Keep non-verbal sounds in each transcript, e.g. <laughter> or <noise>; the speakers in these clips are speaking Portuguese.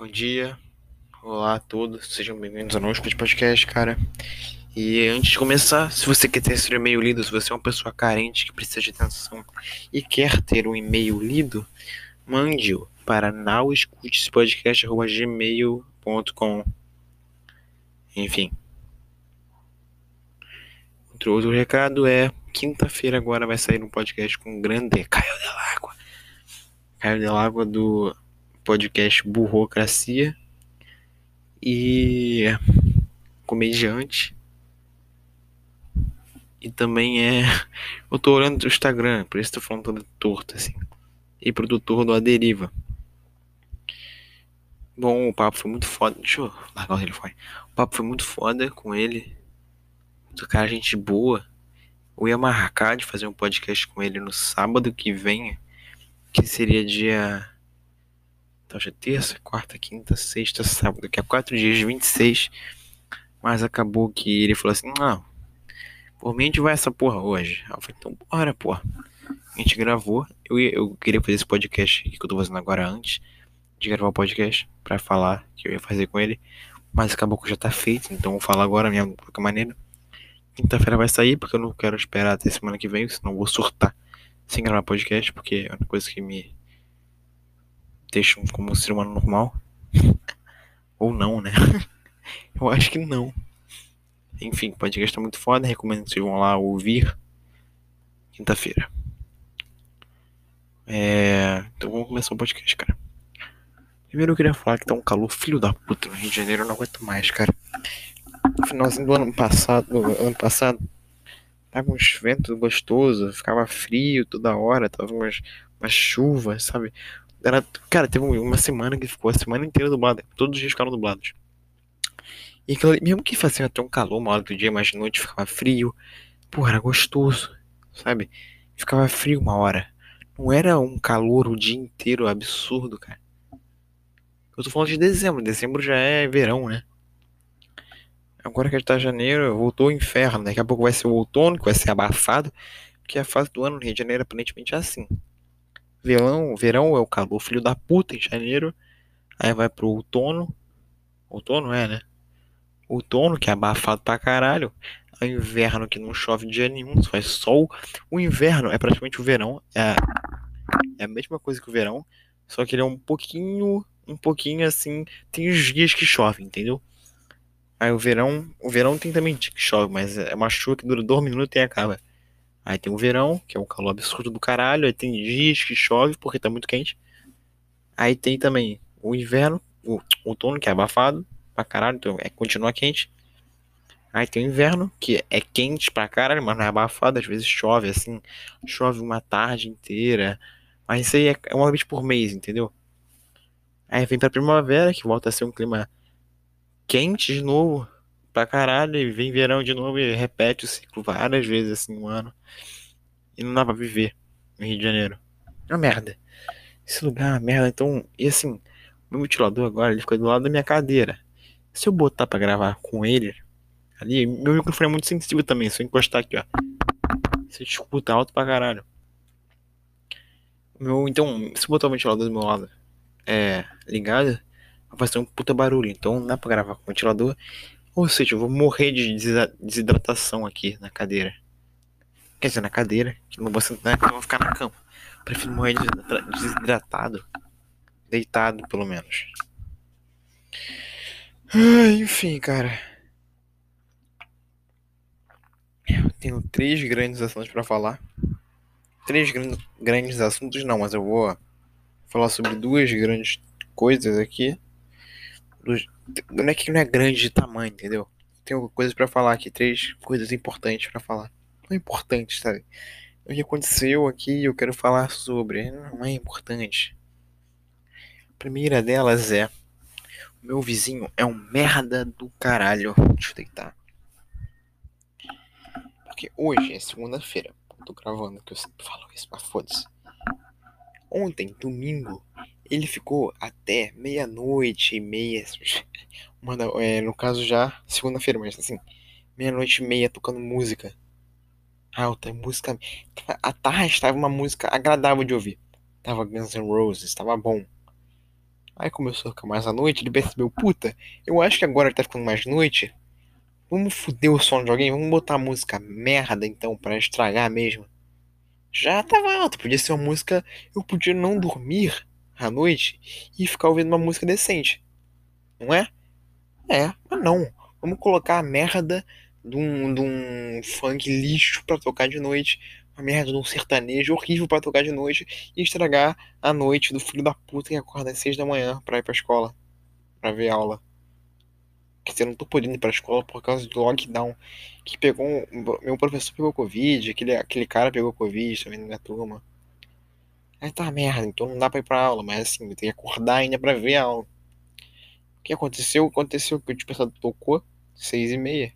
Bom dia, olá a todos, sejam bem-vindos ao nosso podcast, cara. E antes de começar, se você quer ter seu e-mail lido, se você é uma pessoa carente que precisa de atenção e quer ter um e-mail lido, mande-o para nowescutespodcast.gmail.com Enfim. Outro, outro recado é, quinta-feira agora vai sair um podcast com o grande Caio Água. Caio Água do podcast Burrocracia e comediante. E também é. Eu tô olhando o Instagram, por isso tô falando todo torto assim. E produtor do Aderiva. Bom, o papo foi muito foda. Deixa eu largar o telefone. O papo foi muito foda com ele. Do cara, gente boa. Eu ia marcar de fazer um podcast com ele no sábado que vem. Que seria dia então hoje é terça, quarta, quinta, sexta, sábado, daqui a quatro dias, 26. Mas acabou que ele falou assim: Não, por mim a gente vai essa porra hoje. Eu falei: Então bora, porra. A gente gravou. Eu, eu queria fazer esse podcast que eu tô fazendo agora antes de gravar o podcast para falar que eu ia fazer com ele. Mas acabou que já tá feito, então vou falar agora mesmo, de qualquer maneira. Quinta-feira vai sair, porque eu não quero esperar até semana que vem, senão vou surtar sem gravar podcast, porque é uma coisa que me deixam como um ser humano normal. Ou não, né? <laughs> Eu acho que não. Enfim, podcast tá muito foda. Recomendo que vocês vão lá ouvir. Quinta-feira. É... Então vamos começar o podcast, cara. Primeiro eu queria falar que tá um calor filho da puta no Rio de Janeiro. Eu não aguento mais, cara. No finalzinho do ano passado, do ano passado, tava uns ventos gostosos, ficava frio toda hora, tava umas chuvas, sabe? Era, cara, teve uma semana que ficou a semana inteira dublada. Todos os dias ficaram dublados. E mesmo que fazia até um calor uma hora do dia, mas de noite ficava frio. Pô, era gostoso, sabe? Ficava frio uma hora. Não era um calor o dia inteiro absurdo, cara. Eu tô falando de dezembro. Dezembro já é verão, né? Agora que tá janeiro, voltou o inferno. Daqui a pouco vai ser o outono, que vai ser abafado. Porque a fase do ano no Rio de Janeiro aparentemente é assim. Verão, verão é o calor filho da puta em janeiro. Aí vai pro outono. Outono é, né? Outono, que é abafado pra caralho. O inverno que não chove dia nenhum, só faz sol. O inverno é praticamente o verão. É, é a mesma coisa que o verão. Só que ele é um pouquinho. Um pouquinho assim. Tem os dias que chove, entendeu? Aí o verão. O verão tem também dia que chove, mas é uma chuva que dura dois minutos e acaba. Aí tem o verão, que é um calor absurdo do caralho. Aí tem dias que chove porque tá muito quente. Aí tem também o inverno, o outono, que é abafado pra caralho, então é continua quente. Aí tem o inverno, que é quente pra caralho, mas não é abafado, às vezes chove assim, chove uma tarde inteira. Mas isso aí é uma vez por mês, entendeu? Aí vem pra primavera, que volta a ser um clima quente de novo pra caralho, e vem verão de novo e repete o ciclo várias vezes assim no ano. E não dá pra viver no Rio de Janeiro. É uma merda. Esse lugar é uma merda. Então, e assim, meu ventilador agora ele fica do lado da minha cadeira. Se eu botar pra gravar com ele ali, meu microfone é muito sensível também. Se eu encostar aqui, ó. Você escuta alto pra caralho. Meu, então, se eu botar o ventilador do meu lado é, ligado, vai fazer um puta barulho. Então não dá pra gravar com o ventilador. Ou seja, eu vou morrer de desidratação aqui na cadeira. Quer dizer, na cadeira, que não vou sentar, eu vou ficar na cama. Prefiro morrer desidratado. Deitado, pelo menos. enfim, cara. Eu tenho três grandes assuntos para falar. Três grandes assuntos, não, mas eu vou falar sobre duas grandes coisas aqui não é que não é grande de tamanho, entendeu? Tenho coisas para falar aqui, três coisas importantes para falar. Não é importante, sabe? O que aconteceu aqui eu quero falar sobre. Não é importante. A primeira delas é. O meu vizinho é um merda do caralho. Deixa eu deitar. Porque hoje é segunda-feira. Tô gravando, que eu sempre falo isso, mas foda-se. Ontem, domingo, ele ficou até meia-noite e meia. <laughs> Manda, é, no caso já segunda-feira, mas assim, meia-noite e meia tocando música alta, música. A tarde estava uma música agradável de ouvir. Tava Guns N' Roses, estava bom. Aí começou a ficar mais à noite, ele percebeu, puta, eu acho que agora tá ficando mais noite. Vamos foder o sono de alguém, vamos botar música merda então, para estragar mesmo. Já tava alto, podia ser uma música. Eu podia não dormir à noite e ficar ouvindo uma música decente. Não é? É, mas não. Vamos colocar a merda de um, de um funk lixo pra tocar de noite. Uma merda de um sertanejo horrível pra tocar de noite. E estragar a noite do filho da puta que acorda às seis da manhã pra ir pra escola. Pra ver aula. Dizer, eu não tô podendo ir pra escola por causa do lockdown. Que pegou. Meu professor pegou Covid, aquele, aquele cara pegou Covid também na minha turma. Aí tá merda, então não dá pra ir pra aula, mas assim, tenho que acordar ainda pra ver a aula. O que aconteceu? Aconteceu que o despertador tocou, seis e meia.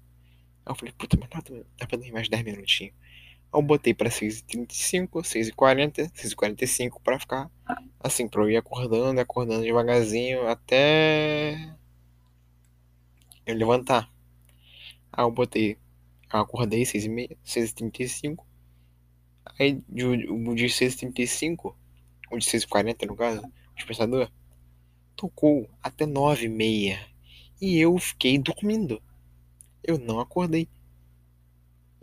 Aí eu falei, puta, mas dá, dá pra dormir mais 10 minutinhos. Aí eu botei pra 6h35, 6h40, 6h45 pra ficar assim, pra eu ir acordando, acordando devagarzinho até eu levantar. Aí eu botei, eu acordei 6h30, 6h35. Aí o de 6h35, o de 6h40 no caso, o despertador, tocou até 9h30 e eu fiquei dormindo. Eu não acordei.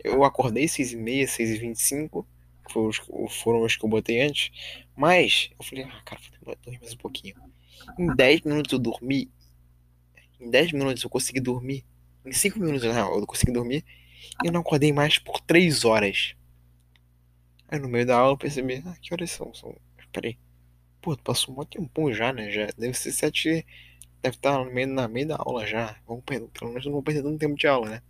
Eu acordei 6h30, 6h25, que foram os, foram os que eu botei antes, mas eu falei, ah, cara, vou dormir mais um pouquinho. Em 10 minutos eu dormi. Em 10 minutos eu consegui dormir. Em 5 minutos não, eu consegui dormir. E eu não acordei mais por 3 horas. Aí no meio da aula eu percebi, ah, que horas são? são... Peraí. Pô, passou um tempão já, né? Já deve ser sete. Deve estar no meio, na meio da aula já. Vamos perder, pelo menos não vou perder tanto tempo de aula, né?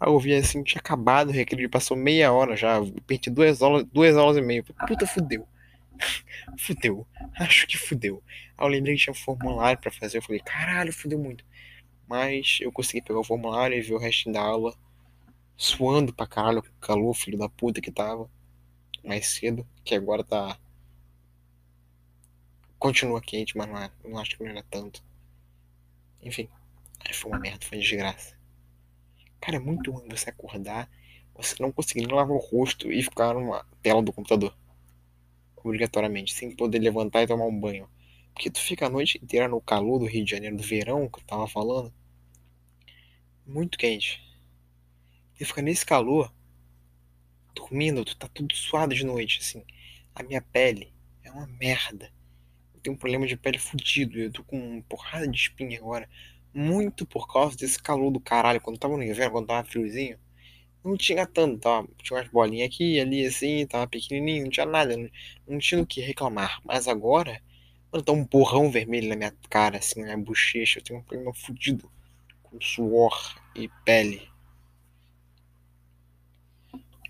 Aí eu vi assim, tinha acabado o recreio, passou meia hora já. Perdi duas aulas, duas aulas e meia. Puta, fudeu. <laughs> fudeu. Acho que fudeu. Aí eu lembrei que tinha um formulário pra fazer. Eu falei, caralho, fudeu muito. Mas eu consegui pegar o formulário e ver o resto da aula. Suando pra caralho, calor, filho da puta que tava. Mais cedo, que agora tá continua quente, mas não, é, não acho que não era tanto. Enfim, foi uma merda, foi desgraça. Cara, é muito ruim você acordar, você não conseguir lavar o rosto e ficar numa tela do computador. Obrigatoriamente, sem poder levantar e tomar um banho. Porque tu fica a noite inteira no calor do Rio de Janeiro, do verão, que eu tava falando. Muito quente. E fica nesse calor, dormindo, tu tá tudo suado de noite, assim. A minha pele é uma merda tenho um problema de pele fudido. Eu tô com uma porrada de espinha agora. Muito por causa desse calor do caralho. Quando tava no inverno, quando tava friozinho, não tinha tanto, tava, tinha umas bolinhas aqui ali, assim, tava pequenininho, não tinha nada, não, não tinha o que reclamar. Mas agora, quando tá um borrão vermelho na minha cara, assim, na minha bochecha, eu tenho um problema fudido com suor e pele.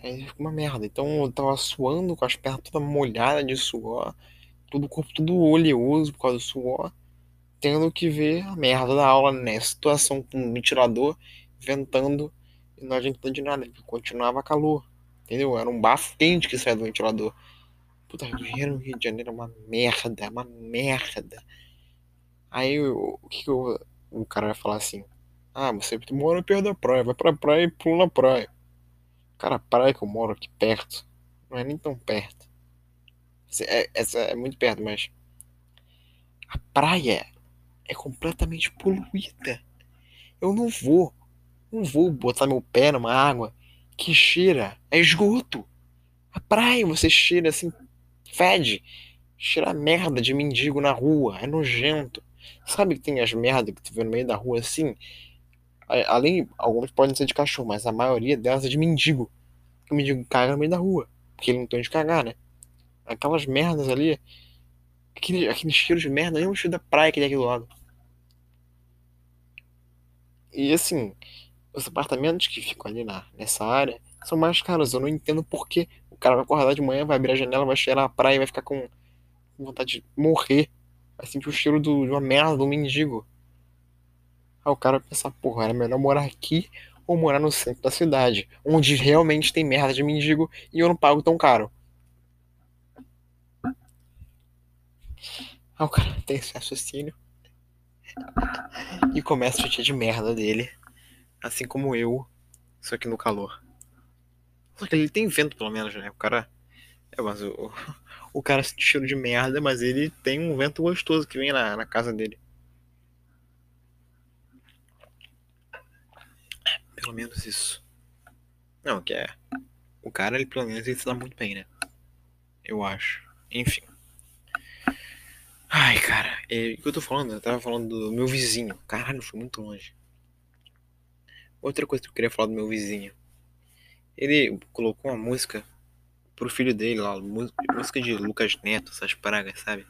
Aí fica uma merda. Então eu tava suando com as pernas todas molhadas de suor todo o corpo tudo oleoso por causa do suor, tendo que ver a merda da aula, né? Situação com um ventilador ventando e não adiantando de nada, porque continuava calor, entendeu? Era um bafo quente que saía do ventilador. Puta, Rio de Janeiro é uma merda, é uma merda. Aí o que eu, o cara vai falar assim? Ah, você mora perto da praia, vai pra praia e pula na praia. Cara, a praia que eu moro aqui perto, não é nem tão perto. É, essa é muito perto, mas. A praia é completamente poluída. Eu não vou. Não vou botar meu pé numa água que cheira. É esgoto. A praia você cheira assim. Fede. Cheira merda de mendigo na rua. É nojento. Sabe que tem as merdas que tu vê no meio da rua assim? Além, algumas podem ser de cachorro, mas a maioria delas é de mendigo. O mendigo caga no meio da rua. Porque ele não tem onde cagar, né? aquelas merdas ali, aquele, aquele cheiro de merda, nem o cheiro da praia que tem aqui do lado. E assim, os apartamentos que ficam ali na, nessa área são mais caros. Eu não entendo por que o cara vai acordar de manhã, vai abrir a janela, vai cheirar a praia e vai ficar com vontade de morrer. Vai sentir o cheiro do, de uma merda, do mendigo. Aí o cara vai pensar, porra, era melhor morar aqui ou morar no centro da cidade, onde realmente tem merda de mendigo e eu não pago tão caro. Aí o cara tem esse raciocínio e começa a chutar de merda dele, assim como eu, só que no calor. Só que ele tem vento, pelo menos, né? O cara. É, mas o, o cara sente cheiro de merda, mas ele tem um vento gostoso que vem na, na casa dele. Pelo menos isso. Não, que é. O cara, ele pelo menos ele se dá muito bem, né? Eu acho. Enfim. Ai, cara, é, o que eu tô falando? Eu tava falando do meu vizinho. Caralho, foi muito longe. Outra coisa que eu queria falar do meu vizinho. Ele colocou uma música pro filho dele lá, música de Lucas Neto, essas pragas, sabe?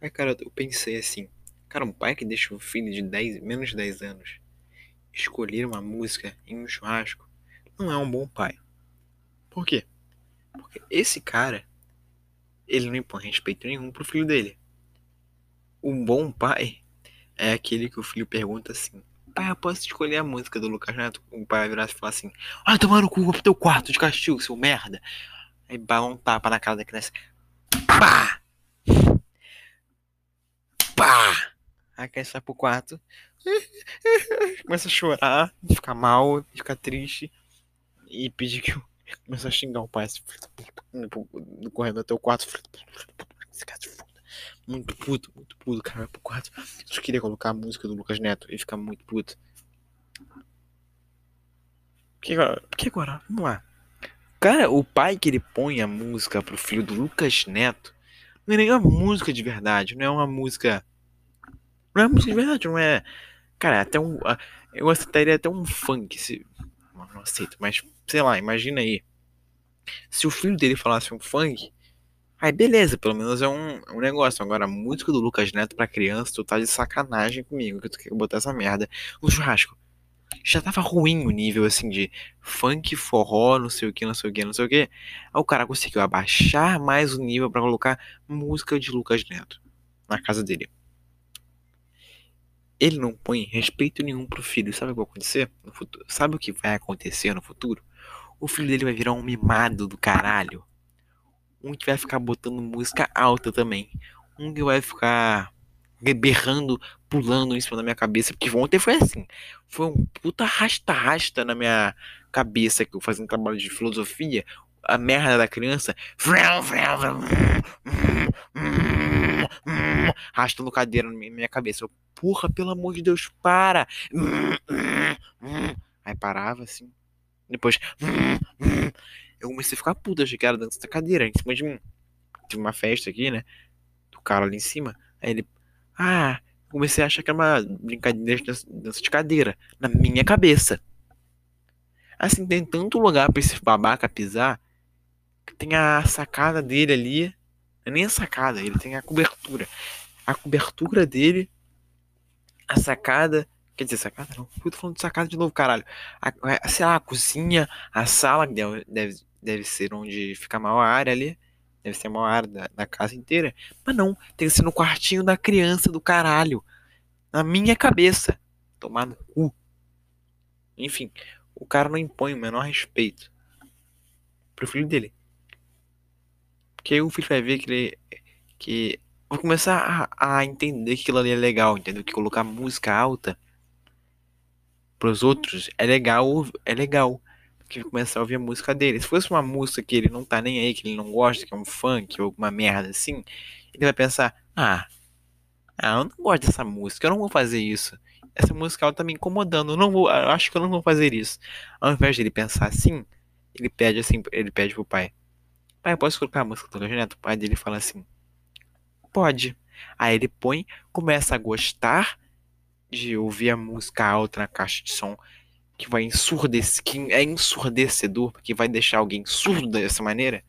Aí, cara, eu pensei assim, cara, um pai que deixa um filho de 10, menos de 10 anos escolher uma música em um churrasco não é um bom pai. Por quê? Porque esse cara, ele não impõe respeito nenhum pro filho dele. Um bom pai é aquele que o filho pergunta assim: Pai, eu posso escolher a música do Lucas Neto? O pai vai virar e falar assim: Ai, tomar no cu, vou pro teu quarto de castigo, seu merda. Aí bala um tapa na cara da criança. Pá! Pá! Aí a criança vai pro quarto. Começa a chorar, ficar mal, ficar triste. E pedir que eu. <laughs> Começa a xingar o pai assim, correndo até o quarto. Esse cara se foda. Muito puto, muito puto, cara. Vai pro quarto. Só queria colocar a música do Lucas Neto e ficar muito puto. Porque agora, agora, vamos lá. Cara, o pai que ele põe a música pro filho do Lucas Neto não é uma música de verdade, não é uma música. Não é música de verdade, não é. Cara, até um. Eu aceitaria até um funk se. Não, aceito, mas sei lá, imagina aí. Se o filho dele falasse um funk, Aí beleza, pelo menos é um, um negócio. Agora, música do Lucas Neto pra criança, tu tá de sacanagem comigo que tu quer botar essa merda no churrasco. Já tava ruim o nível assim de funk, forró, não sei o que, não sei o que, não sei o que. Aí o cara conseguiu abaixar mais o nível para colocar música de Lucas Neto na casa dele. Ele não põe respeito nenhum pro filho. Sabe o que vai acontecer no futuro? Sabe o que vai acontecer no futuro? O filho dele vai virar um mimado do caralho um que vai ficar botando música alta também. Um que vai ficar berrando, pulando em cima da minha cabeça. Porque ontem foi assim. Foi um puta rasta-rasta na minha cabeça que eu fazia um trabalho de filosofia. A merda da criança. Arrastando cadeira na minha cabeça. Eu, Porra, pelo amor de Deus, para! Aí parava assim. Depois eu comecei a ficar puta, achei que era dança da cadeira, em cima de mim. Tive uma festa aqui, né? Do cara ali em cima. Aí ele. Ah, comecei a achar que era uma brincadeira de dança de cadeira. Na minha cabeça. Assim, tem tanto lugar pra esse babaca pisar. Que tem a sacada dele ali. É nem a sacada, ele tem a cobertura. A cobertura dele. A sacada Quer dizer, sacada não. Eu tô falando de sacada de novo, caralho. A, sei lá, a cozinha, a sala, deve, deve, deve ser onde fica a maior área ali. Deve ser a maior área da, da casa inteira. Mas não, tem que ser no quartinho da criança do caralho. Na minha cabeça. Tomar no cu. Enfim, o cara não impõe o menor respeito pro filho dele. Porque o filho vai ver que ele. Que. Vou começar a, a entender que aquilo ali é legal, entendeu? Que colocar música alta pros outros, é legal, é legal. Que começar a ouvir a música dele. Se fosse uma música que ele não tá nem aí, que ele não gosta, que é um funk ou alguma merda assim, ele vai pensar: ah, ah, eu não gosto dessa música, eu não vou fazer isso. Essa música ela tá me incomodando, eu não vou, eu acho que eu não vou fazer isso. Ao invés de ele pensar assim, ele pede assim, ele pede pro pai: Pai, eu posso colocar a música do Neto? O pai dele fala assim: Pode. Aí ele põe, começa a gostar de ouvir a música alta na caixa de som que vai ensurdecer, que é ensurdecedor, que vai deixar alguém surdo dessa maneira.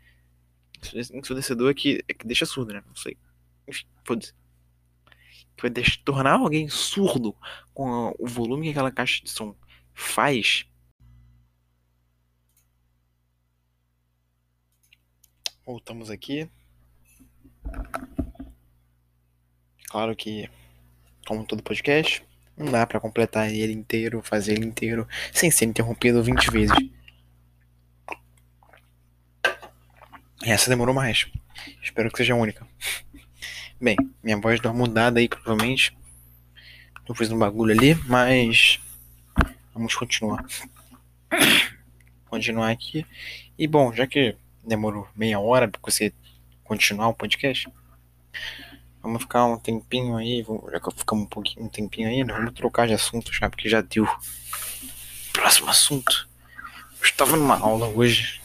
Ensurdecedor é que, é que deixa surdo, né? Não sei. Enfim, foda-se. Que vai deixar, tornar alguém surdo com o volume que aquela caixa de som faz. Voltamos aqui. Claro que, como todo podcast, não dá para completar ele inteiro, fazer ele inteiro, sem ser interrompido 20 vezes. Essa demorou mais. Espero que seja única. Bem, minha voz deu uma mudada aí, provavelmente. Eu fiz um bagulho ali, mas. Vamos continuar. continuar aqui. E bom, já que demorou meia hora pra você continuar o podcast. Vamos ficar um tempinho aí, já que ficamos um pouquinho um tempinho aí, né? vamos trocar de assunto já, porque já deu. Próximo assunto. Eu estava numa aula hoje,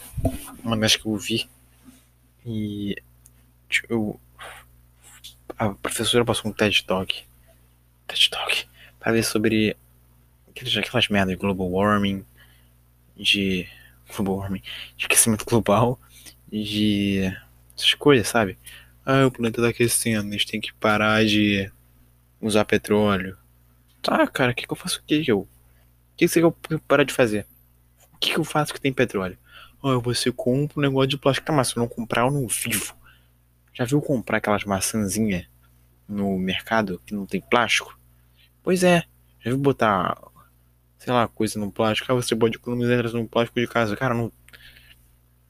uma vez que eu vi, e eu, a professora passou um TED Talk, TED Talk, para ver sobre aquelas, aquelas merdas de global warming, de global warming, de aquecimento global, de essas coisas, sabe? Ah, o planeta tá aquecendo, gente tem que parar de usar petróleo. Tá, cara, o que, que eu faço aqui? Eu, o que, que você quer parar de fazer? O que, que eu faço que tem petróleo? Ah, você compra um negócio de plástico. Tá, mas se eu não comprar, eu não vivo. Já viu comprar aquelas maçãzinhas no mercado que não tem plástico? Pois é. Já viu botar, sei lá, coisa no plástico? Ah, você pode economizar no plástico de casa. Cara, não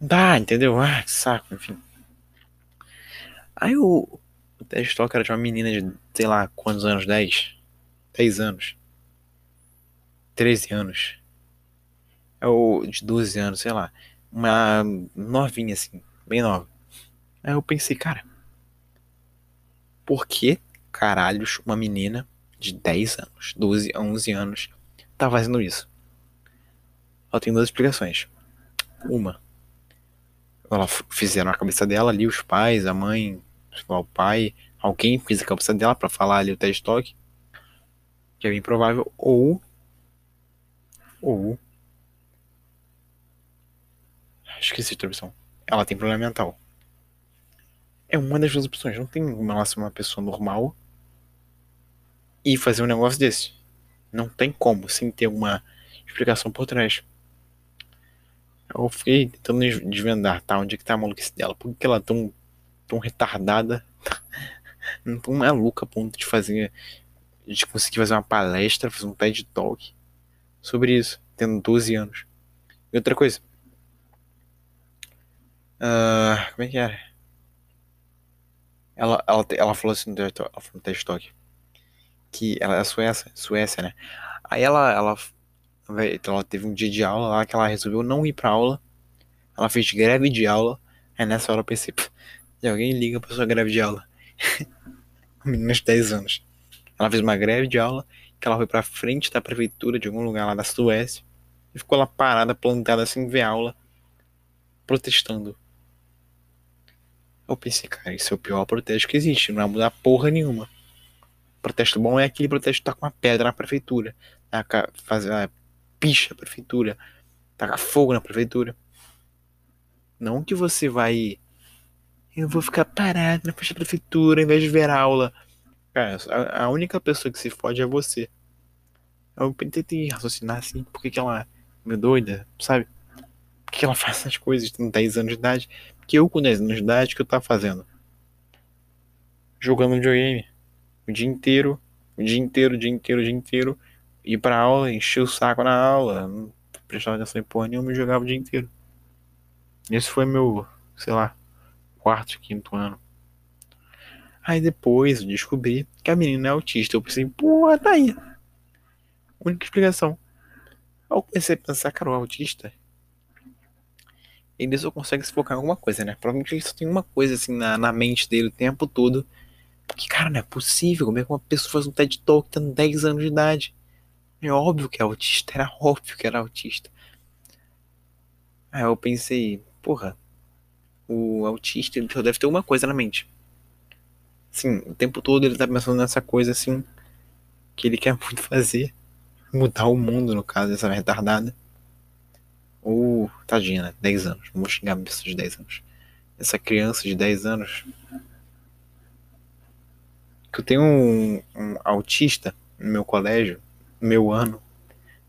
dá, entendeu? Ah, que saco, enfim. Aí o, o Ted Talk era de uma menina de, sei lá, quantos anos? 10? 10 anos. 13 anos. É o de 12 anos, sei lá. Uma novinha assim, bem nova. Aí eu pensei, cara, por que caralhos uma menina de 10 anos, 12 a 11 anos tá fazendo isso? Ela tem duas explicações. Uma, ela fizeram a cabeça dela ali, os pais, a mãe, o pai, alguém fez a cabeça dela para falar ali o TED Talk, que é bem provável, ou ou esqueci a opção. Ela tem problema mental. É uma das duas opções. Não tem relação uma pessoa normal e fazer um negócio desse. Não tem como, sem ter uma explicação por trás. Eu fiquei tentando desvendar, tá? Onde é que tá a maluquice dela? Por que ela é tão, tão retardada? <laughs> tão maluca a ponto de fazer. de conseguir fazer uma palestra, fazer um TED Talk sobre isso, tendo 12 anos. E outra coisa. Uh, como é que era? Ela, ela, ela falou assim no TED Talk, que ela é Suécia, Suécia, né? Aí ela, ela então ela teve um dia de aula lá que ela resolveu não ir pra aula. Ela fez greve de aula. Aí nessa hora eu pensei, se alguém liga pra sua greve de aula. <laughs> menina de 10 anos. Ela fez uma greve de aula que ela foi pra frente da prefeitura de algum lugar lá da Suécia e ficou lá parada, plantada sem ver aula, protestando. Eu pensei, cara, isso é o pior protesto que existe, não vai mudar porra nenhuma. Protesto bom é aquele protesto que tá com uma pedra na prefeitura, fazer picha a prefeitura, tacar fogo na prefeitura. Não que você vai. Eu vou ficar parado na frente da prefeitura em vez de ver aula. Cara, a, única pessoa que se fode é você. Eu tentei raciocinar assim, por que, que ela é meio doida, sabe? Por que ela faz essas coisas com 10 anos de idade? Porque eu com 10 anos de idade, o que eu tava fazendo? Jogando videogame. O dia inteiro, o dia inteiro, o dia inteiro, o dia inteiro ir pra aula, encher o saco na aula, não prestava atenção em porra nenhuma e jogava o dia inteiro. Esse foi meu, sei lá, quarto, quinto ano. Aí depois eu descobri que a menina é autista. Eu pensei, porra, tá aí. Única explicação. Aí eu comecei a pensar, cara, o autista. Ele só consegue se focar em alguma coisa, né? Provavelmente ele só tem uma coisa assim na, na mente dele o tempo todo. Porque, cara, não é possível. Como é que uma pessoa faz um TED Talk tendo 10 anos de idade? É óbvio que é autista, era óbvio que era autista. Aí eu pensei, porra, o autista ele só deve ter uma coisa na mente. Sim, o tempo todo ele tá pensando nessa coisa assim que ele quer <laughs> muito fazer. Mudar o mundo, no caso, essa retardada. Ou, tadinha, né? 10 anos. Não vou xingar uma pessoa de 10 anos. Essa criança de 10 anos. Que eu tenho um, um autista no meu colégio meu ano.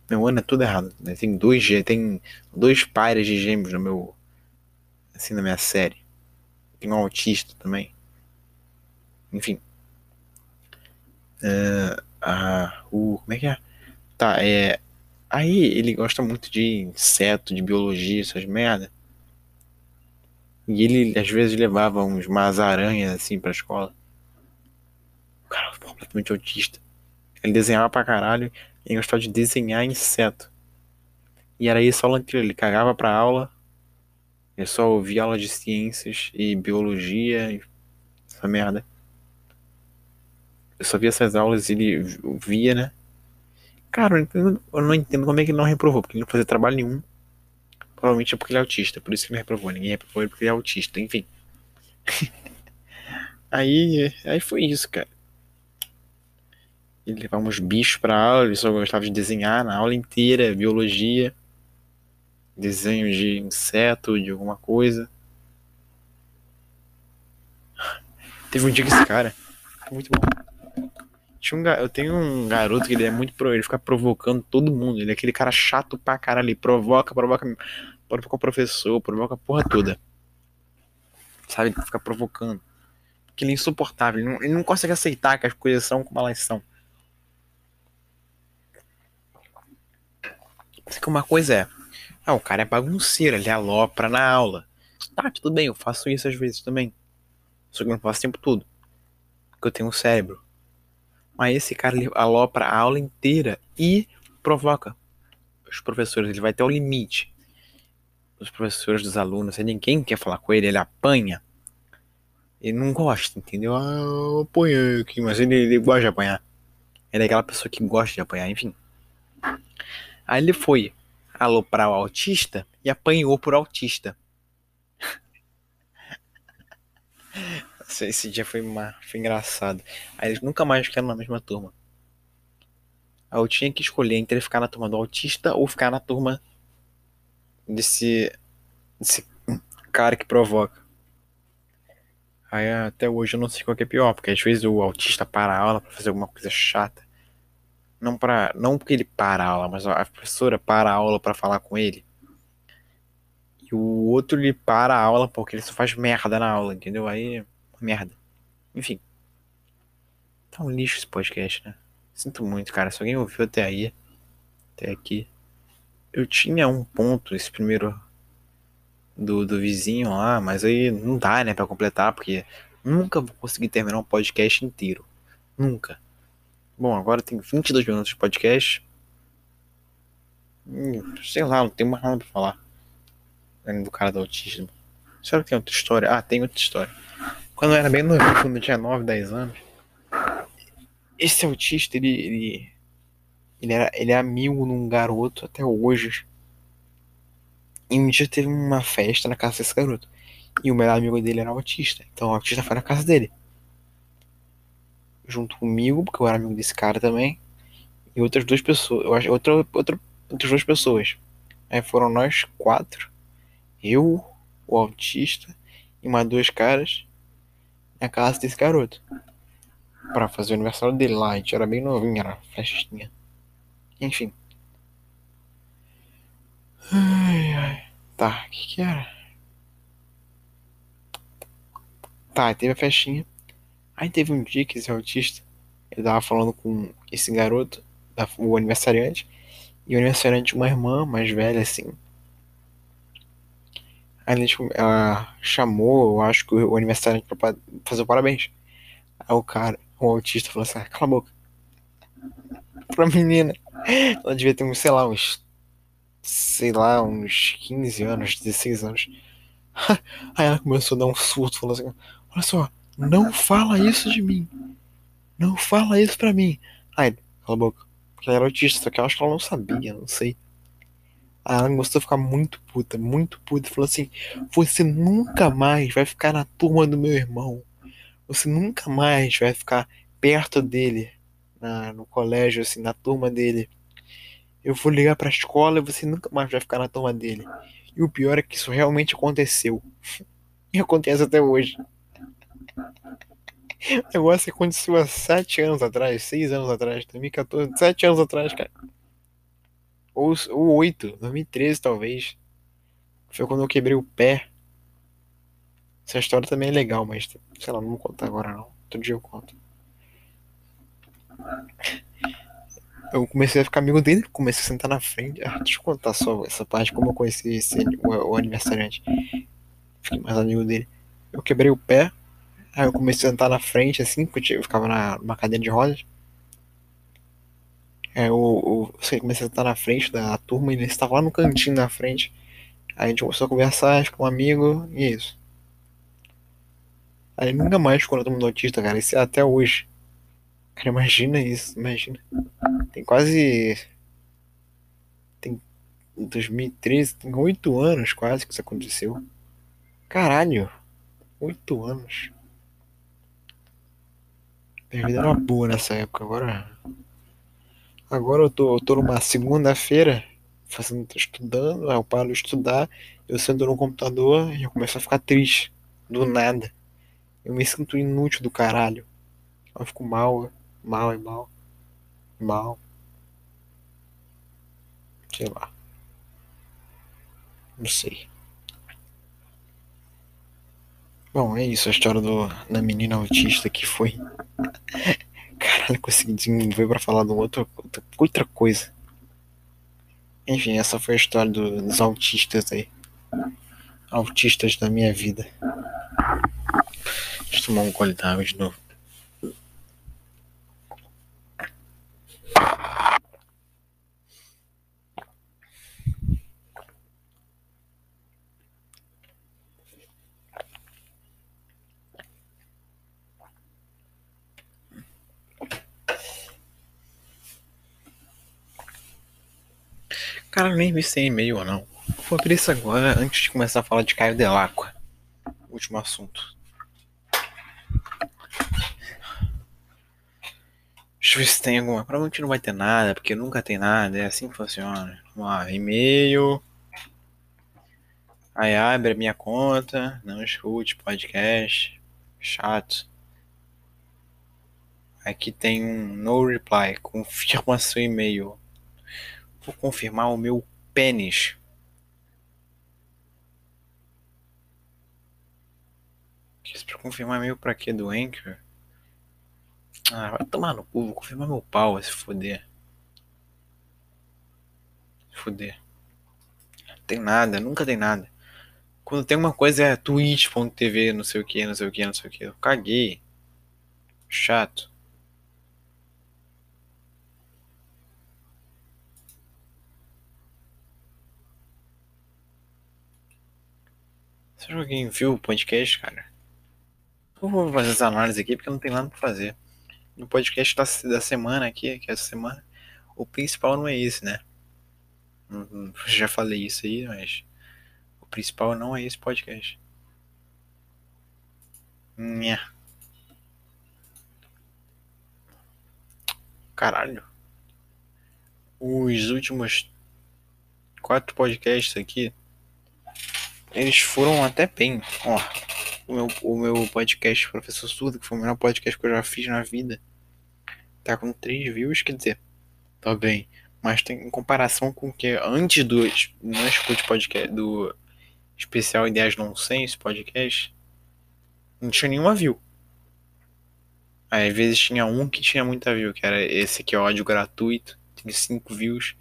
Meu ano é tudo errado. Né? Tem dois tem dois pares de gêmeos no meu. Assim, na minha série. Tem um autista também. Enfim. Uh, ah, uh, como é que é? Tá, é. Aí ele gosta muito de inseto, de biologia, essas merda. E ele às vezes levava uns umas aranhas assim pra escola. O cara completamente autista. Ele desenhava pra caralho e gostava de desenhar inseto. E era isso a aula inteira. Ele cagava pra aula, Eu só ouvia aula de ciências e biologia, e essa merda. Eu só via essas aulas e ele via, né? Cara, eu, não entendo como é que ele não reprovou, porque ele não fazia trabalho nenhum. Provavelmente é porque ele é autista, por isso que ele reprovou. Ninguém reprovou ele porque ele é autista, enfim. <laughs> aí, aí foi isso, cara. Ele levava uns bichos pra aula, ele só gostava de desenhar na aula inteira, biologia, desenho de inseto, de alguma coisa. Teve um dia que esse cara, muito bom. Tinha um, eu tenho um garoto que ele é muito pro, ele fica provocando todo mundo. Ele é aquele cara chato pra caralho, ele provoca, provoca, provoca o professor, provoca a porra toda. Sabe, fica provocando. Porque ele é insuportável, ele não, ele não consegue aceitar que as coisas são como elas são. Que uma coisa é, ah, o cara é bagunceiro, ele alopra na aula. Tá, tudo bem, eu faço isso às vezes também. Só que eu não faço o tempo todo. Porque eu tenho um cérebro. Mas esse cara ele alopra a aula inteira e provoca os professores. Ele vai até o limite. Os professores dos alunos, ninguém quer falar com ele, ele apanha. Ele não gosta, entendeu? Ah, eu aqui, mas ele, ele gosta de apanhar. Ele é aquela pessoa que gosta de apanhar, enfim. Aí ele foi aloprar o autista e apanhou por autista. <laughs> Esse dia foi, uma, foi engraçado. Aí eles nunca mais ficaram na mesma turma. Aí eu tinha que escolher entre ficar na turma do autista ou ficar na turma desse, desse cara que provoca. Aí até hoje eu não sei qual é pior, porque às vezes o autista para a aula para fazer alguma coisa chata. Não para, não porque ele para a aula, mas a professora para a aula para falar com ele. E o outro ele para a aula porque ele só faz merda na aula, entendeu? Aí merda. Enfim. Tá um lixo esse podcast, né? Sinto muito, cara. Se alguém ouviu até aí, até aqui. Eu tinha um ponto, esse primeiro do, do vizinho lá, mas aí não dá, né, pra completar, porque nunca vou conseguir terminar um podcast inteiro. Nunca. Bom, agora tem 22 minutos de podcast. Hum, sei lá, não tem mais nada pra falar. Além do cara do autismo. Será que tem outra história? Ah, tem outra história. Quando eu era bem novo, quando eu tinha 9, 10 anos, esse autista, ele, ele, ele, era, ele é amigo de um garoto até hoje. E um dia teve uma festa na casa desse garoto. E o melhor amigo dele era autista. Então o autista foi na casa dele. Junto comigo, porque eu era amigo desse cara também. E outras duas pessoas. Eu acho outra, outra, outras duas pessoas. Aí foram nós quatro. Eu, o autista e mais dois caras na casa desse garoto. Pra fazer o aniversário dele lá. A gente era bem novinho, era festinha. Enfim. Ai, ai. Tá, o que que era? Tá, teve a festinha. Aí teve um dia que esse autista, ele tava falando com esse garoto, o aniversariante, e o aniversariante uma irmã mais velha, assim. Aí ela chamou, eu acho que o aniversariante pra fazer o parabéns. Aí o cara, o autista, falou assim: ah, cala a boca. Pra menina. Ela devia ter, sei lá, uns. Sei lá, uns 15 anos, 16 anos. <laughs> Aí ela começou a dar um surto, falou assim: Olha só, não fala isso de mim. Não fala isso pra mim. Aí, cala a boca. Porque ela era autista, só que eu acho que ela não sabia, não sei. Aí ela começou a ficar muito puta, muito puta. Falou assim: Você nunca mais vai ficar na turma do meu irmão. Você nunca mais vai ficar perto dele, na, no colégio, assim, na turma dele. Eu vou ligar pra escola e você nunca mais vai ficar na turma dele. E o pior é que isso realmente aconteceu. <laughs> E acontece até hoje. <laughs> O negócio aconteceu há sete anos atrás, seis anos atrás, 2014, sete anos atrás, cara. Ou, ou 8, 2013 talvez. Foi quando eu quebrei o pé. Essa história também é legal, mas sei lá, não vou contar agora não. Outro dia eu conto. Eu comecei a ficar amigo dele, comecei a sentar na frente. Ah, deixa eu contar só essa parte, como eu conheci esse, o, o aniversariante. Fiquei mais amigo dele. Eu quebrei o pé, aí eu comecei a sentar na frente, assim, porque eu ficava na, numa cadeira de rodas. É, eu, eu, eu comecei a estar na frente da turma e ele estava lá no cantinho na frente. Aí a gente começou a conversar, ficou um amigo, e é isso. Aí nunca mais ficou todo mundo autista, cara. Isso é até hoje. Cara, imagina isso, imagina. Tem quase. Tem 2013, tem oito anos quase que isso aconteceu. Caralho, oito anos. Minha vida era boa nessa época, agora. Agora eu tô, eu tô numa segunda-feira, fazendo, estudando, aí eu paro de estudar, eu sento no computador e eu começo a ficar triste. Do nada. Eu me sinto inútil do caralho. Eu fico mal, mal e mal. Mal. Sei lá. Não sei. Bom, é isso, a história do, da menina autista que foi. <laughs> Caralho, consegui desenvolver pra falar de outra, outra coisa. Enfim, essa foi a história do, dos autistas aí. Autistas da minha vida. Deixa eu tomar um gole d'água de novo. Cara, nem vi sem e-mail ou não. Vou abrir isso agora antes de começar a falar de Caio Delacqua. Último assunto. Deixa eu ver se tem alguma. Provavelmente não vai ter nada, porque nunca tem nada. É assim que funciona. Vamos lá, e-mail. Aí abre a minha conta. Não escute podcast. Chato. Aqui tem um no reply. Confirma seu e-mail. Vou confirmar o meu pênis. Isso pra confirmar e-mail pra quê? Do Anchor? Ah, vai tomar no cu. Vou confirmar meu pau, se foder. Se foder. Tem nada, nunca tem nada. Quando tem uma coisa é twitch.tv, não sei o que, não sei o que, não sei o que. Caguei. Chato. Será que alguém viu o podcast, cara? Eu vou fazer essa análise aqui porque não tem nada pra fazer. No podcast da, da semana aqui, que é essa semana, o principal não é esse, né? Já falei isso aí, mas o principal não é esse podcast. Nha. Caralho. Os últimos quatro podcasts aqui eles foram até bem. Ó, o meu, o meu podcast Professor Surdo, que foi o melhor podcast que eu já fiz na vida, tá com 3 views, quer dizer, tá bem. Mas tem em comparação com o que antes do não escute podcast do especial Ideias Nonsense podcast, não tinha nenhuma view. Aí, às vezes tinha um que tinha muita view, que era esse aqui, ódio gratuito, tem 5 views.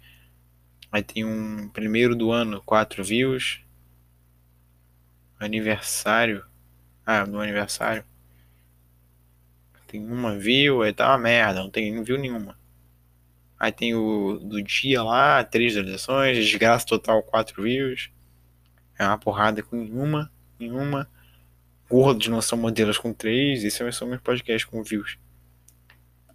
Aí tem um primeiro do ano, 4 views aniversário. Ah, no aniversário. Tem uma view, aí tá uma merda, não tem view nenhuma. Aí tem o do dia lá, três visualizações, desgraça total, quatro views. É uma porrada com nenhuma, nenhuma. Gordo de noção modelos com três, esse é o meu podcast com views.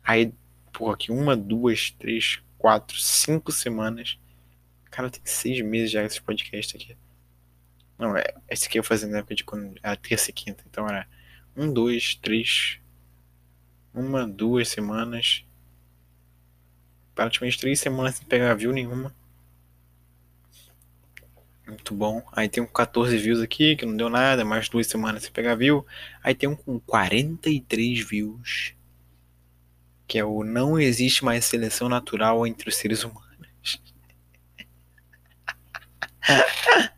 Aí, porra, aqui uma, duas, três, quatro, cinco semanas. Cara, tem seis meses já esse podcast aqui. Não, é, esse aqui eu fazia na época de quando era terça e quinta. Então era um, dois, três. Uma, duas semanas. Praticamente três semanas sem pegar view nenhuma. Muito bom. Aí tem um com 14 views aqui, que não deu nada, mais duas semanas sem pegar view. Aí tem um com 43 views. Que é o Não Existe Mais Seleção Natural entre os Seres Humanos. <laughs>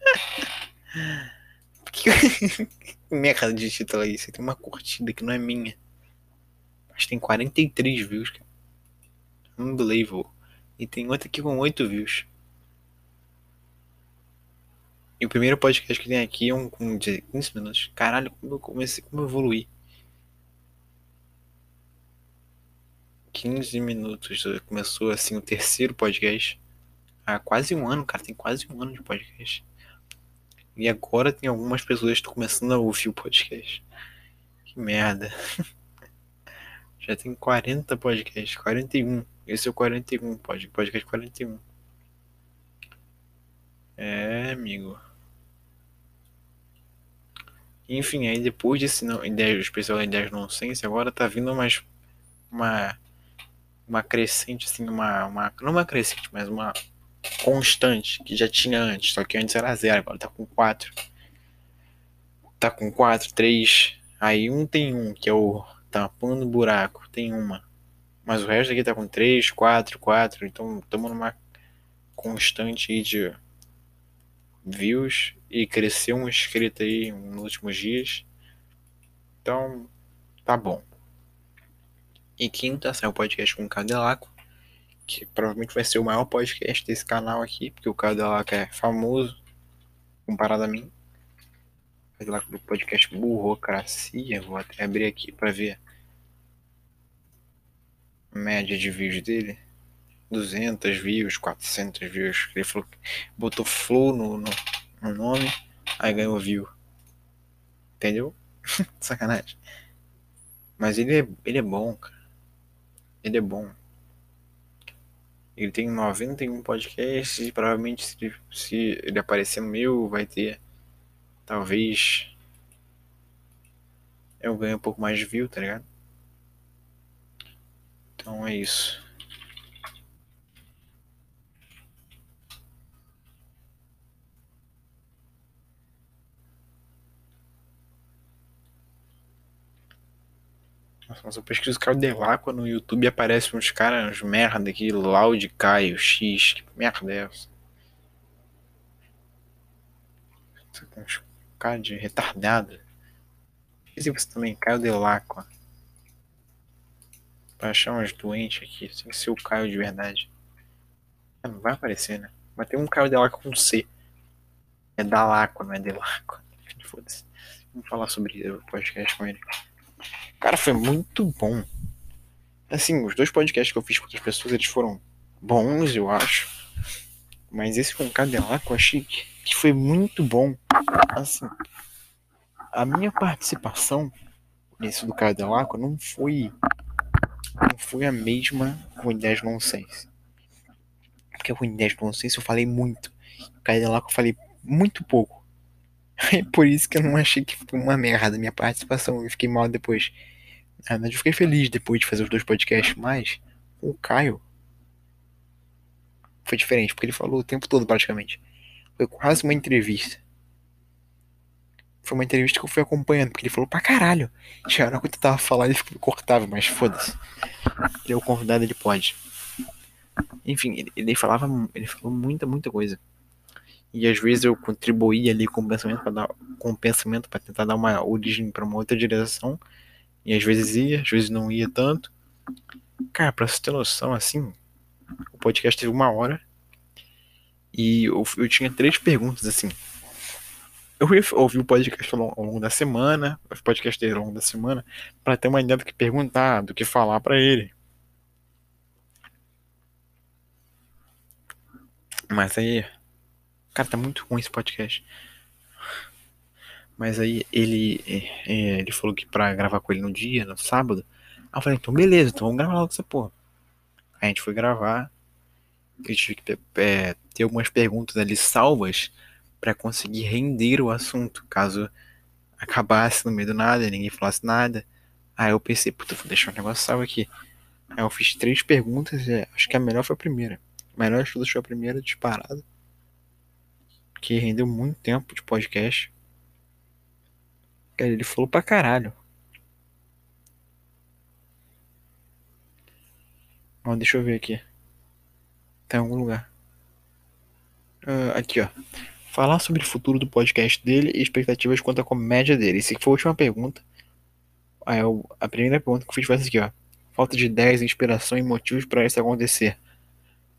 Que... <laughs> Merda de título aí. Você tem uma curtida que não é minha. Mas tem 43 views, cara. Unbelievable. E tem outra aqui com 8 views. E o primeiro podcast que tem aqui é um com 15 minutos. Caralho, como eu comecei, como eu evoluí. 15 minutos. Começou assim o terceiro podcast. Há quase um ano, cara. Tem quase um ano de podcast. E agora tem algumas pessoas que estão começando a ouvir o podcast. Que merda. <laughs> Já tem 40 podcasts, 41. Esse é o 41, podcast 41. É, amigo. Enfim, aí depois desse não, ideia, especial Ideias Nonsense, agora tá vindo mais uma uma crescente assim, uma, uma não uma crescente, mas uma constante que já tinha antes, só que antes era zero, agora tá com 4. Tá com 4, 3, aí um tem um, que é o tapando buraco, tem uma. Mas o resto aqui tá com 3, 4, 4, então estamos numa constante aí de views e cresceu um inscrito aí nos últimos dias. Então, tá bom. E quinta saiu o podcast com Cadelaco, que provavelmente vai ser o maior podcast desse canal aqui, porque o Cadelaco é famoso comparado a mim. Cadelaco do podcast Burrocracia, vou até abrir aqui para ver a média de views dele. 200 views, 400 views. Ele falou que botou flow no, no, no nome, aí ganhou view. Entendeu? <laughs> Sacanagem. Mas ele é, ele é bom, cara. Ele é bom. Ele tem 91 podcasts e provavelmente se, se ele aparecer no meu vai ter talvez eu ganhe um pouco mais de view, tá ligado? Então é isso. Nossa, eu pesquiso Caio Delacqua no YouTube e aparece uns caras, uns merda aqui, Loud Caio, X, que merda é essa? Uns cara de retardado. E você também, Caio Delacqua. Pra achar uns doentes aqui, sem ser o Caio de verdade. Ah, não vai aparecer, né? Mas tem um Caio Delacqua com C. É Dalacqua, não é Delacqua. <laughs> Foda-se. Vamos falar sobre o podcast com ele. Cara, foi muito bom. Assim, os dois podcasts que eu fiz com outras pessoas, eles foram bons, eu acho. Mas esse com o Cadelaco, eu achei que foi muito bom. Assim, a minha participação nesse do Cadelaco não foi não foi a mesma com o 10 Nonsense. Porque com o 10 Nonsense eu falei muito. O Cadelaco eu falei muito pouco. É por isso que eu não achei que foi uma merda a minha participação. Eu fiquei mal depois. Na verdade, eu fiquei feliz depois de fazer os dois podcasts, mas o Caio foi diferente, porque ele falou o tempo todo praticamente. Foi quase uma entrevista. Foi uma entrevista que eu fui acompanhando, porque ele falou pra caralho. Na hora que eu tava falando, ele cortava, mas foda-se. Ele é o convidado, ele pode. Enfim, ele, ele falava, ele falou muita, muita coisa. E às vezes eu contribuía ali com o pensamento para dar com pensamento para tentar dar uma origem para uma outra direção. E às vezes ia, às vezes não ia tanto. Cara, pra você ter noção, assim, o podcast teve uma hora. E eu, eu tinha três perguntas, assim. Eu ia ouvir o podcast ao longo da semana, o podcast dele ao longo da semana, para ter uma ideia do que perguntar, do que falar para ele. Mas aí, Cara, tá muito ruim esse podcast. Mas aí ele, é, é, ele falou que pra gravar com ele no dia, no sábado. Aí eu falei, então beleza, então vamos gravar logo essa porra. Aí a gente foi gravar. Eu tive que é, ter algumas perguntas ali salvas para conseguir render o assunto, caso acabasse no meio do nada ninguém falasse nada. Aí eu pensei, puta, vou deixar um negócio salvo aqui. Aí eu fiz três perguntas e acho que a melhor foi a primeira. A melhor todas foi a primeira disparada que rendeu muito tempo de podcast. Cara, ele falou pra caralho. Ó, deixa eu ver aqui. Tá em algum lugar. Uh, aqui, ó. Falar sobre o futuro do podcast dele e expectativas quanto à comédia dele. Essa foi a última pergunta. Aí, eu, a primeira pergunta que eu fiz foi essa aqui, ó. Falta de ideias, inspiração e motivos para isso acontecer.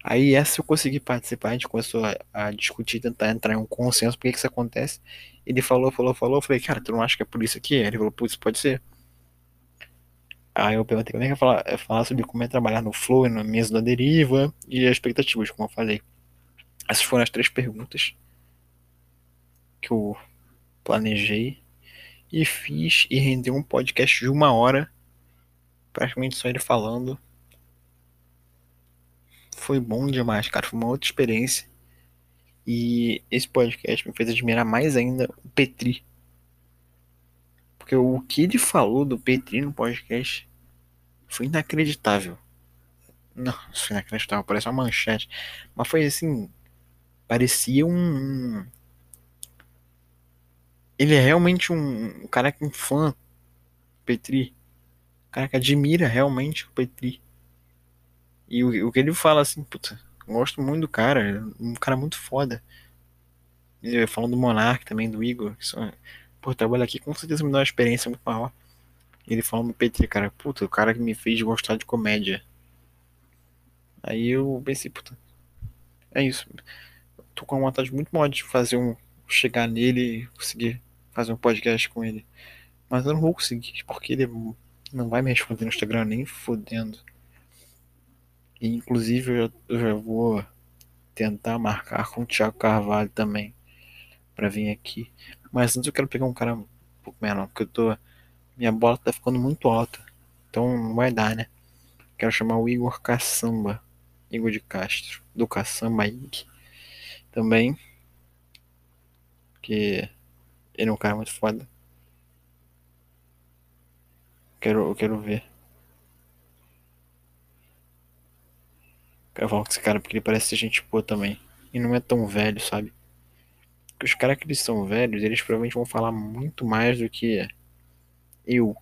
Aí essa eu consegui participar, a gente começou a, a discutir, tentar entrar em um consenso, por que, que isso acontece. Ele falou, falou, falou, eu falei, cara, tu não acha que é por isso aqui? Ele falou, putz, pode ser. Aí eu perguntei como é que é falar, é falar sobre como é trabalhar no Flow no mesa da deriva e as expectativas, como eu falei. Essas foram as três perguntas. que eu planejei e fiz e rendeu um podcast de uma hora, praticamente só ele falando. Foi bom demais, cara. Foi uma outra experiência. E esse podcast me fez admirar mais ainda o Petri. Porque o que ele falou do Petri no podcast foi inacreditável. Não, foi inacreditável, parece uma manchete. Mas foi assim. Parecia um. Ele é realmente um, um cara que um fã Petri. Um cara que admira realmente o Petri. E o, o que ele fala assim, puta, gosto muito do cara, um cara muito foda. E falando do Monark também, do Igor, que são, pô, trabalho aqui com certeza me dá uma experiência muito maior. Ele falando do Petri, cara, puta, o cara que me fez gostar de comédia. Aí eu pensei, puta, é isso. Tô com uma vontade muito maior de fazer um. chegar nele e conseguir fazer um podcast com ele. Mas eu não vou conseguir, porque ele não vai me responder no Instagram nem fodendo. E, inclusive eu, eu já vou tentar marcar com o Thiago Carvalho também para vir aqui. Mas antes eu quero pegar um cara um pouco menor, porque eu tô. Minha bola tá ficando muito alta. Então não vai dar, né? Quero chamar o Igor Caçamba. Igor de Castro. Do Caçamba Ig. Também. Que ele é um cara muito foda. Quero, eu quero ver. Falar com esse cara porque ele parece ser gente boa também. E não é tão velho, sabe? Porque os caras que eles são velhos, eles provavelmente vão falar muito mais do que eu.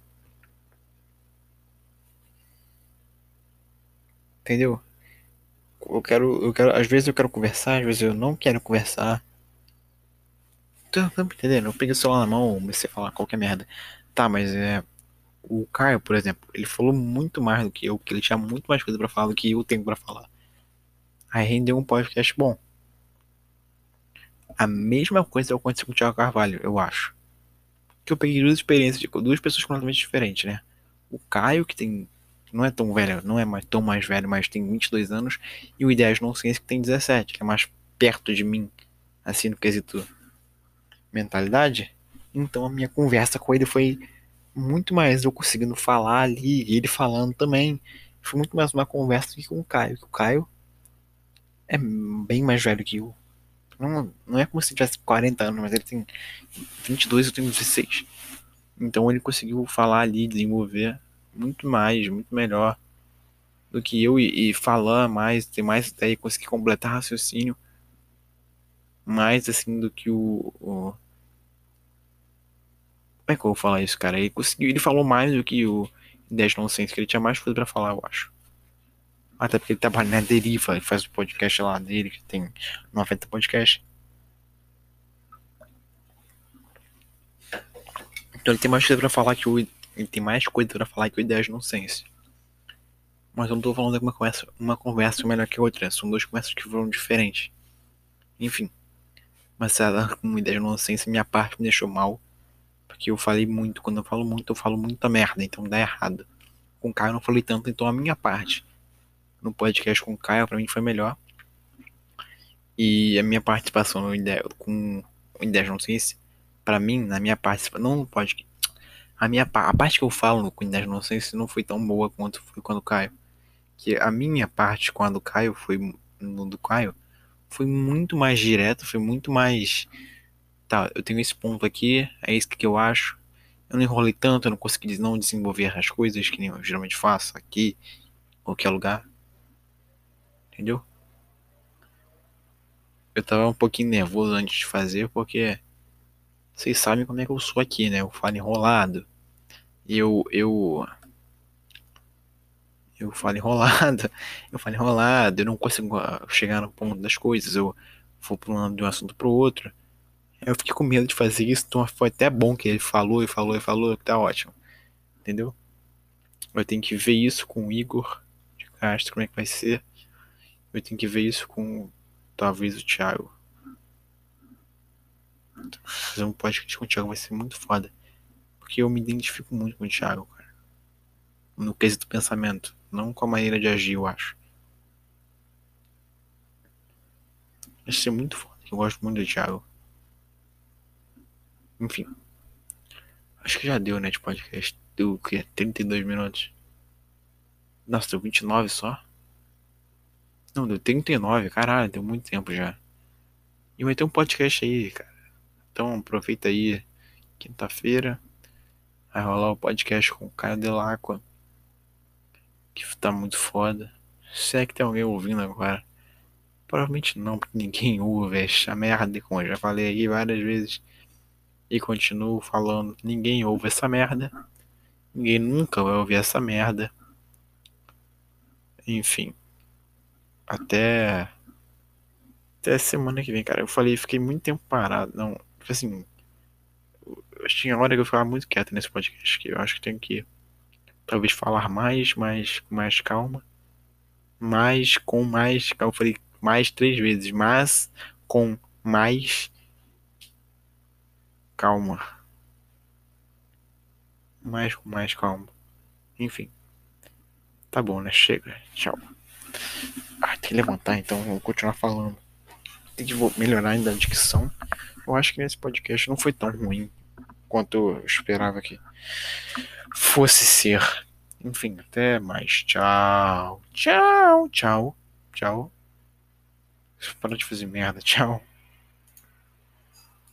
Entendeu? Eu quero, eu quero, às vezes eu quero conversar, às vezes eu não quero conversar. Tá, tá entendendo? Eu peguei o celular na mão, comecei a falar qualquer merda. Tá, mas é. O Caio, por exemplo, ele falou muito mais do que eu, porque ele tinha muito mais coisa para falar do que eu tenho para falar. Aí rendeu um podcast bom. A mesma coisa aconteceu com o Thiago Carvalho, eu acho. Que eu peguei duas experiências de duas pessoas completamente diferentes, né? O Caio, que tem. Não é tão velho, não é mais, tão mais velho, mas tem 22 anos. E o Ideias Não Ciência, que tem 17, que é mais perto de mim, assim, no quesito mentalidade. Então a minha conversa com ele foi muito mais eu conseguindo falar ali, ele falando também. Foi muito mais uma conversa do que com o Caio. Que o Caio é bem mais velho que eu. Não, não é como se tivesse 40 anos, mas ele tem 22 eu tenho 16. Então ele conseguiu falar ali, desenvolver muito mais, muito melhor do que eu e, e falar mais, ter mais ideia, conseguir completar raciocínio mais assim do que o, o, Como é que eu vou falar isso, cara? Ele conseguiu, ele falou mais do que o 10 Nonsense, que ele tinha mais coisa pra falar, eu acho. Até porque ele trabalha na Deriva, ele faz o podcast lá dele, que tem 90 podcasts. Então ele tem mais coisa pra falar que o. Ele tem mais coisa pra falar que o Ideias Nonsense. Mas eu não tô falando de uma conversa, uma conversa melhor que a outra. São duas conversas que foram diferentes. Enfim. Mas ela com Ideias Nonsense, minha parte me deixou mal. Porque eu falei muito. Quando eu falo muito, eu falo muita merda. Então dá errado. Com o Caio eu não falei tanto, então a minha parte no podcast com o Caio, pra mim foi melhor. E a minha participação no ideia, com o Ideias Ciência, pra mim, na minha participação, não no podcast, a, minha, a parte que eu falo com Ideias Ciência não foi tão boa quanto foi quando o Caio. Que a minha parte com a do Caio foi, no do Caio, foi muito mais direto, foi muito mais. Tá, eu tenho esse ponto aqui, é isso que eu acho. Eu não enrolei tanto, eu não consegui não desenvolver as coisas que nem eu geralmente faço aqui, qualquer lugar. Entendeu? Eu tava um pouquinho nervoso antes de fazer, porque vocês sabem como é que eu sou aqui, né? Eu falo enrolado. Eu. Eu. Eu falo enrolado. <laughs> Eu falo enrolado. Eu não consigo ah, chegar no ponto das coisas. Eu vou pulando de um assunto pro outro. Eu fiquei com medo de fazer isso. Então foi até bom que ele falou e falou e falou. Tá ótimo. Entendeu? Eu tenho que ver isso com o Igor de Castro. Como é que vai ser. Eu tenho que ver isso com talvez o Thiago. Fazer um podcast com o Thiago vai ser muito foda. Porque eu me identifico muito com o Thiago, cara. No quesito pensamento. Não com a maneira de agir, eu acho. Vai ser muito foda. Eu gosto muito do Thiago. Enfim. Acho que já deu, né, de podcast. Deu o quê? 32 minutos. Nossa, deu 29 só? Não, deu 39, caralho, deu muito tempo já. E vai ter um podcast aí, cara. Então aproveita aí, quinta-feira. Vai rolar o podcast com o Caio Delacqua. Que tá muito foda. Se é que tem alguém ouvindo agora. Provavelmente não, porque ninguém ouve essa merda, como eu já falei aqui várias vezes. E continuo falando, ninguém ouve essa merda. Ninguém nunca vai ouvir essa merda. Enfim. Até. Até semana que vem, cara. Eu falei, fiquei muito tempo parado. Não, tipo assim. Tinha hora que eu ficava muito quieto nesse podcast. Que eu acho que tenho que. Talvez falar mais, mais com mais calma. Mais com mais. Eu falei mais três vezes. Mas com mais calma. Mais com mais calma. Enfim. Tá bom, né? Chega. Tchau. Ah, tem que levantar então, vou continuar falando. Tem que melhorar ainda a dicção. Eu acho que nesse podcast não foi tão ruim quanto eu esperava que fosse ser. Enfim, até mais. Tchau. Tchau, tchau, tchau. Para de fazer merda. Tchau.